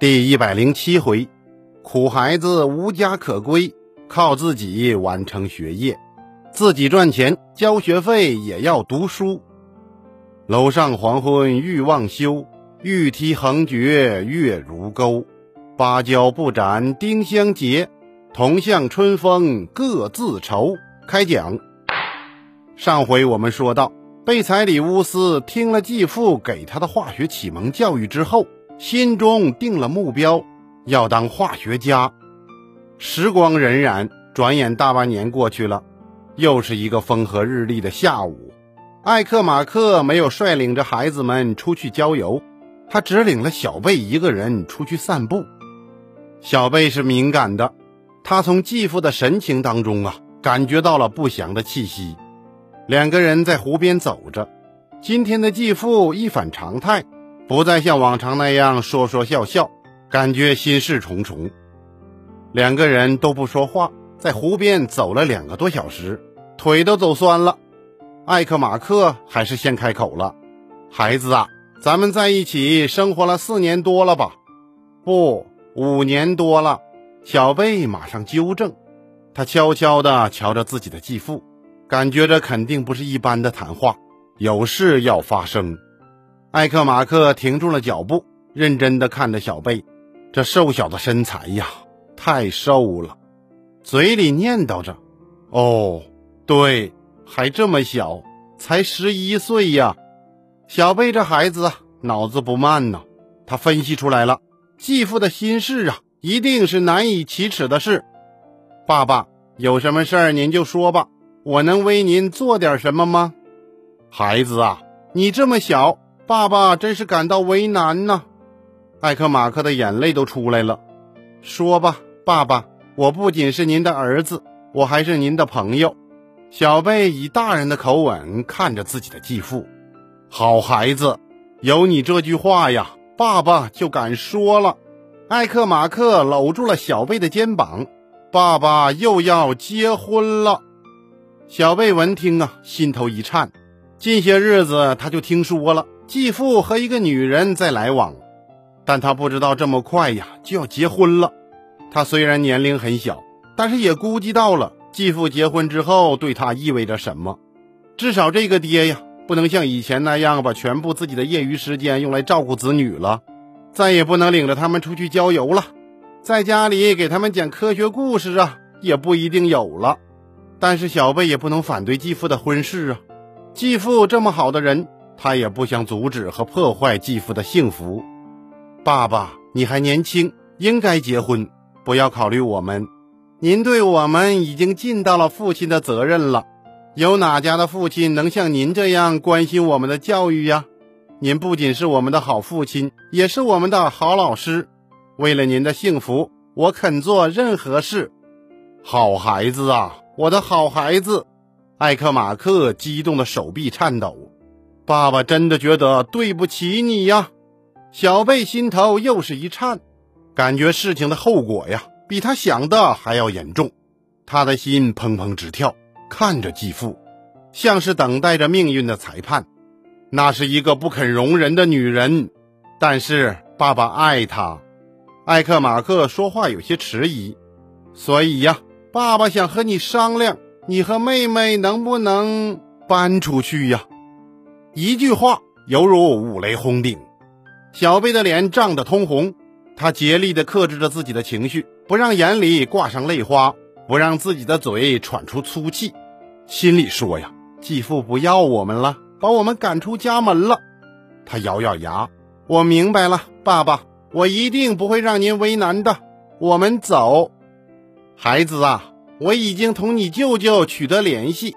第一百零七回，苦孩子无家可归，靠自己完成学业，自己赚钱交学费也要读书。楼上黄昏欲望休，玉梯横绝月如钩。芭蕉不展丁香结，同向春风各自愁。开讲。上回我们说到，贝彩里乌斯听了继父给他的化学启蒙教育之后。心中定了目标，要当化学家。时光荏苒，转眼大半年过去了，又是一个风和日丽的下午。艾克马克没有率领着孩子们出去郊游，他只领了小贝一个人出去散步。小贝是敏感的，他从继父的神情当中啊，感觉到了不祥的气息。两个人在湖边走着，今天的继父一反常态。不再像往常那样说说笑笑，感觉心事重重。两个人都不说话，在湖边走了两个多小时，腿都走酸了。艾克马克还是先开口了：“孩子啊，咱们在一起生活了四年多了吧？不，五年多了。”小贝马上纠正。他悄悄地瞧着自己的继父，感觉这肯定不是一般的谈话，有事要发生。艾克马克停住了脚步，认真的看着小贝，这瘦小的身材呀，太瘦了，嘴里念叨着：“哦，对，还这么小，才十一岁呀。”小贝这孩子，脑子不慢呐，他分析出来了，继父的心事啊，一定是难以启齿的事。爸爸有什么事儿您就说吧，我能为您做点什么吗？孩子啊，你这么小。爸爸真是感到为难呐，艾克马克的眼泪都出来了。说吧，爸爸，我不仅是您的儿子，我还是您的朋友。小贝以大人的口吻看着自己的继父。好孩子，有你这句话呀，爸爸就敢说了。艾克马克搂住了小贝的肩膀。爸爸又要结婚了。小贝闻听啊，心头一颤。近些日子他就听说了。继父和一个女人在来往，但他不知道这么快呀就要结婚了。他虽然年龄很小，但是也估计到了继父结婚之后对他意味着什么。至少这个爹呀，不能像以前那样把全部自己的业余时间用来照顾子女了，再也不能领着他们出去郊游了，在家里给他们讲科学故事啊，也不一定有了。但是小贝也不能反对继父的婚事啊，继父这么好的人。他也不想阻止和破坏继父的幸福。爸爸，你还年轻，应该结婚，不要考虑我们。您对我们已经尽到了父亲的责任了。有哪家的父亲能像您这样关心我们的教育呀？您不仅是我们的好父亲，也是我们的好老师。为了您的幸福，我肯做任何事。好孩子啊，我的好孩子！艾克马克激动的手臂颤抖。爸爸真的觉得对不起你呀，小贝心头又是一颤，感觉事情的后果呀比他想的还要严重，他的心砰砰直跳，看着继父，像是等待着命运的裁判。那是一个不肯容人的女人，但是爸爸爱她。艾克马克说话有些迟疑，所以呀，爸爸想和你商量，你和妹妹能不能搬出去呀？一句话犹如五雷轰顶，小贝的脸涨得通红，他竭力地克制着自己的情绪，不让眼里挂上泪花，不让自己的嘴喘出粗气，心里说呀：“继父不要我们了，把我们赶出家门了。”他咬咬牙：“我明白了，爸爸，我一定不会让您为难的。我们走，孩子啊，我已经同你舅舅取得联系。”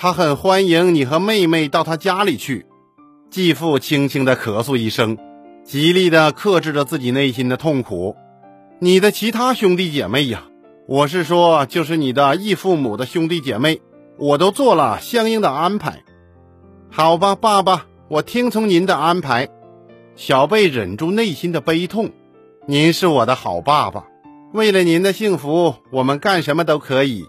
他很欢迎你和妹妹到他家里去。继父轻轻的咳嗽一声，极力的克制着自己内心的痛苦。你的其他兄弟姐妹呀，我是说，就是你的异父母的兄弟姐妹，我都做了相应的安排。好吧，爸爸，我听从您的安排。小贝忍住内心的悲痛，您是我的好爸爸，为了您的幸福，我们干什么都可以。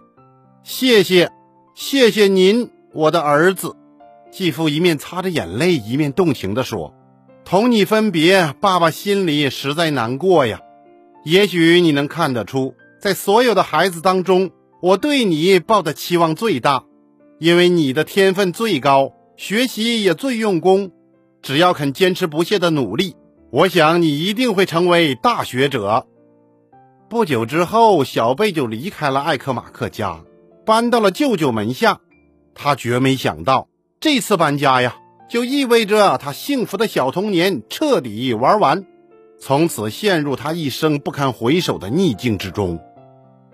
谢谢。谢谢您，我的儿子。继父一面擦着眼泪，一面动情地说：“同你分别，爸爸心里实在难过呀。也许你能看得出，在所有的孩子当中，我对你抱的期望最大，因为你的天分最高，学习也最用功。只要肯坚持不懈的努力，我想你一定会成为大学者。不久之后，小贝就离开了艾克马克家，搬到了舅舅门下。他绝没想到，这次搬家呀，就意味着他幸福的小童年彻底玩完。从此陷入他一生不堪回首的逆境之中。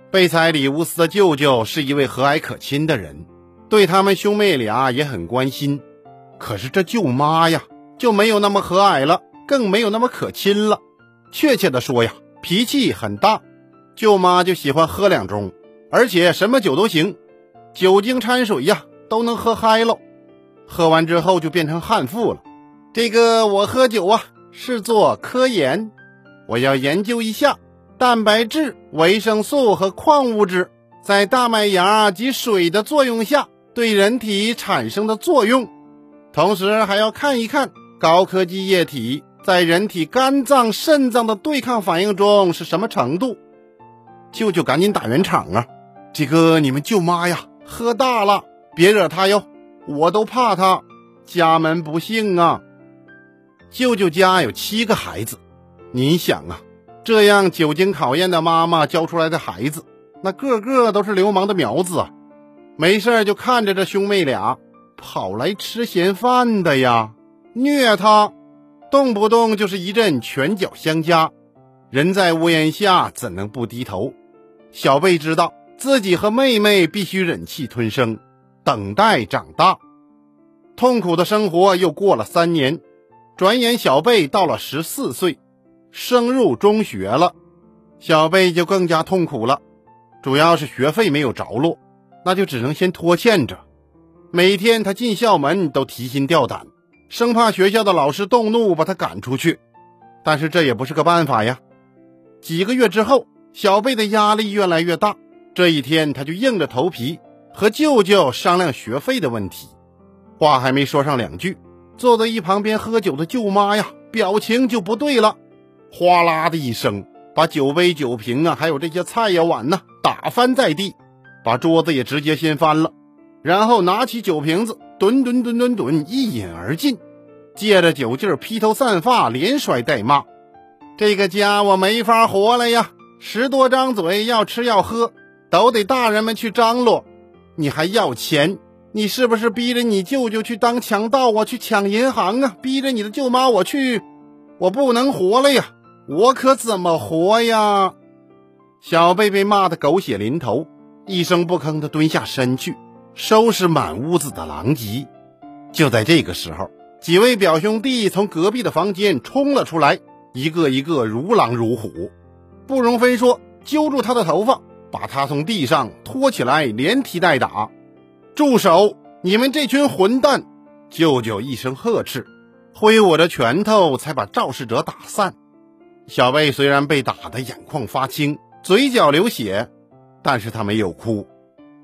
贝采里乌斯的舅舅是一位和蔼可亲的人，对他们兄妹俩也很关心。可是这舅妈呀，就没有那么和蔼了，更没有那么可亲了。确切的说呀，脾气很大。舅妈就喜欢喝两盅，而且什么酒都行，酒精掺水呀，都能喝嗨喽。喝完之后就变成悍妇了。这个我喝酒啊。是做科研，我要研究一下蛋白质、维生素和矿物质在大麦芽及水的作用下对人体产生的作用，同时还要看一看高科技液体在人体肝脏、肾脏的对抗反应中是什么程度。舅舅赶紧打圆场啊！这个你们舅妈呀，喝大了，别惹她哟，我都怕她，家门不幸啊。舅舅家有七个孩子，你想啊，这样久经考验的妈妈教出来的孩子，那个个都是流氓的苗子啊！没事就看着这兄妹俩跑来吃闲饭的呀，虐他，动不动就是一阵拳脚相加。人在屋檐下，怎能不低头？小贝知道自己和妹妹必须忍气吞声，等待长大。痛苦的生活又过了三年。转眼，小贝到了十四岁，升入中学了。小贝就更加痛苦了，主要是学费没有着落，那就只能先拖欠着。每天他进校门都提心吊胆，生怕学校的老师动怒把他赶出去。但是这也不是个办法呀。几个月之后，小贝的压力越来越大。这一天，他就硬着头皮和舅舅商量学费的问题。话还没说上两句。坐在一旁边喝酒的舅妈呀，表情就不对了，哗啦的一声，把酒杯、酒瓶啊，还有这些菜呀、碗呢，打翻在地，把桌子也直接掀翻了，然后拿起酒瓶子，吨吨吨吨吨一饮而尽，借着酒劲披头散发，连摔带骂：“这个家我没法活了呀！十多张嘴要吃要喝，都得大人们去张罗，你还要钱？”你是不是逼着你舅舅去当强盗啊？去抢银行啊？逼着你的舅妈我去，我不能活了呀！我可怎么活呀？小贝被骂得狗血淋头，一声不吭地蹲下身去收拾满屋子的狼藉。就在这个时候，几位表兄弟从隔壁的房间冲了出来，一个一个如狼如虎，不容分说，揪住他的头发，把他从地上拖起来，连踢带打。住手！你们这群混蛋！舅舅一声呵斥，挥舞着拳头才把肇事者打散。小贝虽然被打得眼眶发青，嘴角流血，但是他没有哭，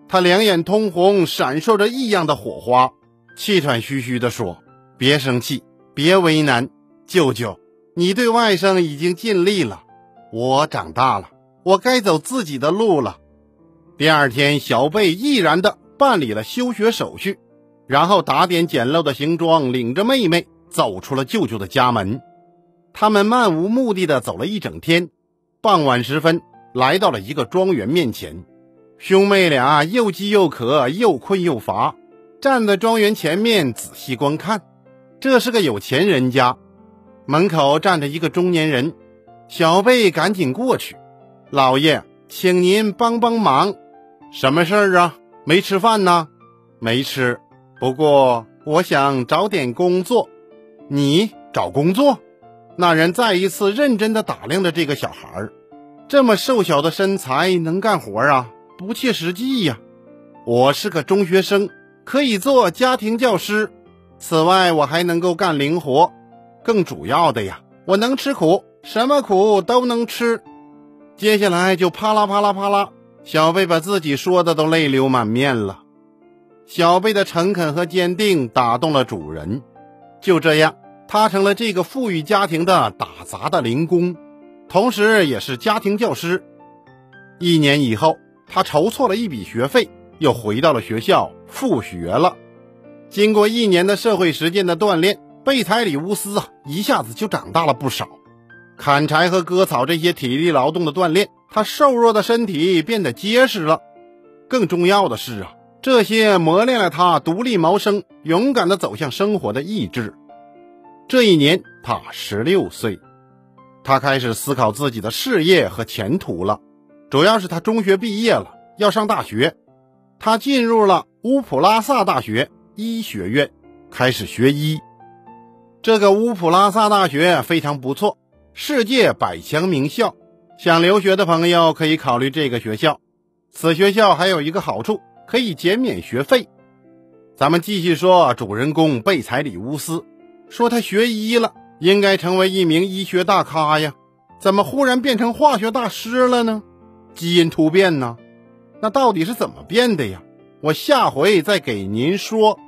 他两眼通红，闪烁着异样的火花，气喘吁吁地说：“别生气，别为难，舅舅，你对外甥已经尽力了，我长大了，我该走自己的路了。”第二天，小贝毅然的。办理了休学手续，然后打点简陋的行装，领着妹妹走出了舅舅的家门。他们漫无目的的走了一整天，傍晚时分来到了一个庄园面前。兄妹俩又饥又渴，又困又乏，站在庄园前面仔细观看。这是个有钱人家，门口站着一个中年人。小贝赶紧过去：“老爷，请您帮帮忙，什么事儿啊？”没吃饭呢，没吃。不过我想找点工作。你找工作？那人再一次认真的打量着这个小孩儿。这么瘦小的身材，能干活啊？不切实际呀。我是个中学生，可以做家庭教师。此外，我还能够干零活。更主要的呀，我能吃苦，什么苦都能吃。接下来就啪啦啪啦啪啦。小贝把自己说的都泪流满面了。小贝的诚恳和坚定打动了主人，就这样，他成了这个富裕家庭的打杂的零工，同时也是家庭教师。一年以后，他筹措了一笔学费，又回到了学校复学了。经过一年的社会实践的锻炼，贝采里乌斯啊，一下子就长大了不少。砍柴和割草这些体力劳动的锻炼，他瘦弱的身体变得结实了。更重要的是啊，这些磨练了他独立谋生、勇敢的走向生活的意志。这一年，他十六岁，他开始思考自己的事业和前途了。主要是他中学毕业了，要上大学。他进入了乌普拉萨大学医学院，开始学医。这个乌普拉萨大学非常不错，世界百强名校。想留学的朋友可以考虑这个学校。此学校还有一个好处，可以减免学费。咱们继续说主人公贝采里乌斯。说他学医了，应该成为一名医学大咖呀，怎么忽然变成化学大师了呢？基因突变呢？那到底是怎么变的呀？我下回再给您说。